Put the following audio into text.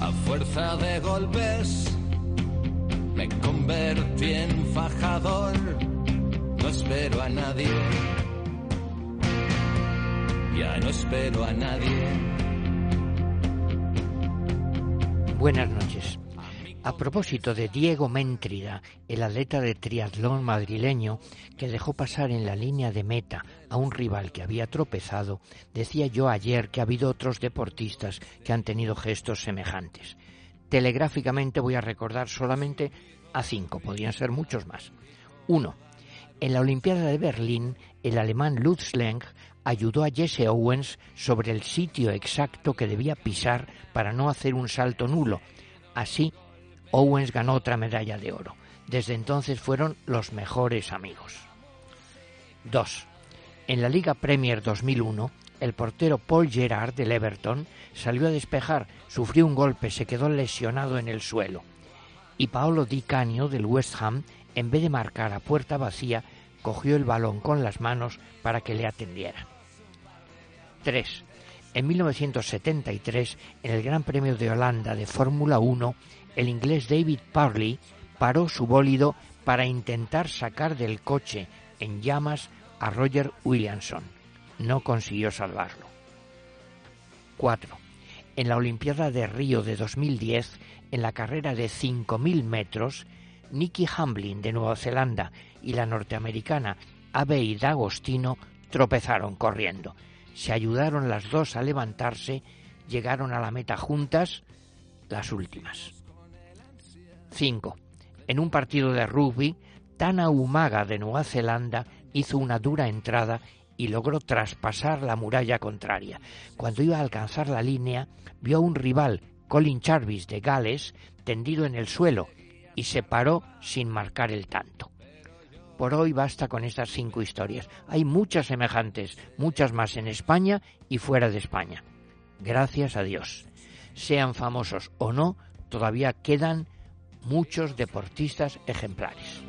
A fuerza de golpes me convertí en fajador. No espero a nadie. Ya no espero a nadie. Buenas noches. A propósito de Diego Méntrida, el atleta de triatlón madrileño que dejó pasar en la línea de meta a un rival que había tropezado, decía yo ayer que ha habido otros deportistas que han tenido gestos semejantes. Telegráficamente voy a recordar solamente a cinco, podrían ser muchos más. Uno, en la Olimpiada de Berlín, el alemán Lutz Lenk ayudó a Jesse Owens sobre el sitio exacto que debía pisar para no hacer un salto nulo. Así Owens ganó otra medalla de oro. Desde entonces fueron los mejores amigos. 2. En la Liga Premier 2001, el portero Paul Gerard del Everton salió a despejar, sufrió un golpe, se quedó lesionado en el suelo. Y Paolo Di Canio del West Ham, en vez de marcar a puerta vacía, cogió el balón con las manos para que le atendiera. 3. En 1973, en el Gran Premio de Holanda de Fórmula 1, el inglés David Parley paró su bólido para intentar sacar del coche en llamas a Roger Williamson. No consiguió salvarlo. 4. En la Olimpiada de Río de 2010, en la carrera de 5.000 metros, Nikki Hamblin de Nueva Zelanda y la norteamericana Abey D'Agostino tropezaron corriendo. Se ayudaron las dos a levantarse, llegaron a la meta juntas, las últimas. 5. En un partido de rugby, Tana Umaga de Nueva Zelanda hizo una dura entrada y logró traspasar la muralla contraria. Cuando iba a alcanzar la línea, vio a un rival, Colin Jarvis de Gales, tendido en el suelo y se paró sin marcar el tanto. Por hoy basta con estas cinco historias. Hay muchas semejantes, muchas más en España y fuera de España. Gracias a Dios. Sean famosos o no, todavía quedan muchos deportistas ejemplares.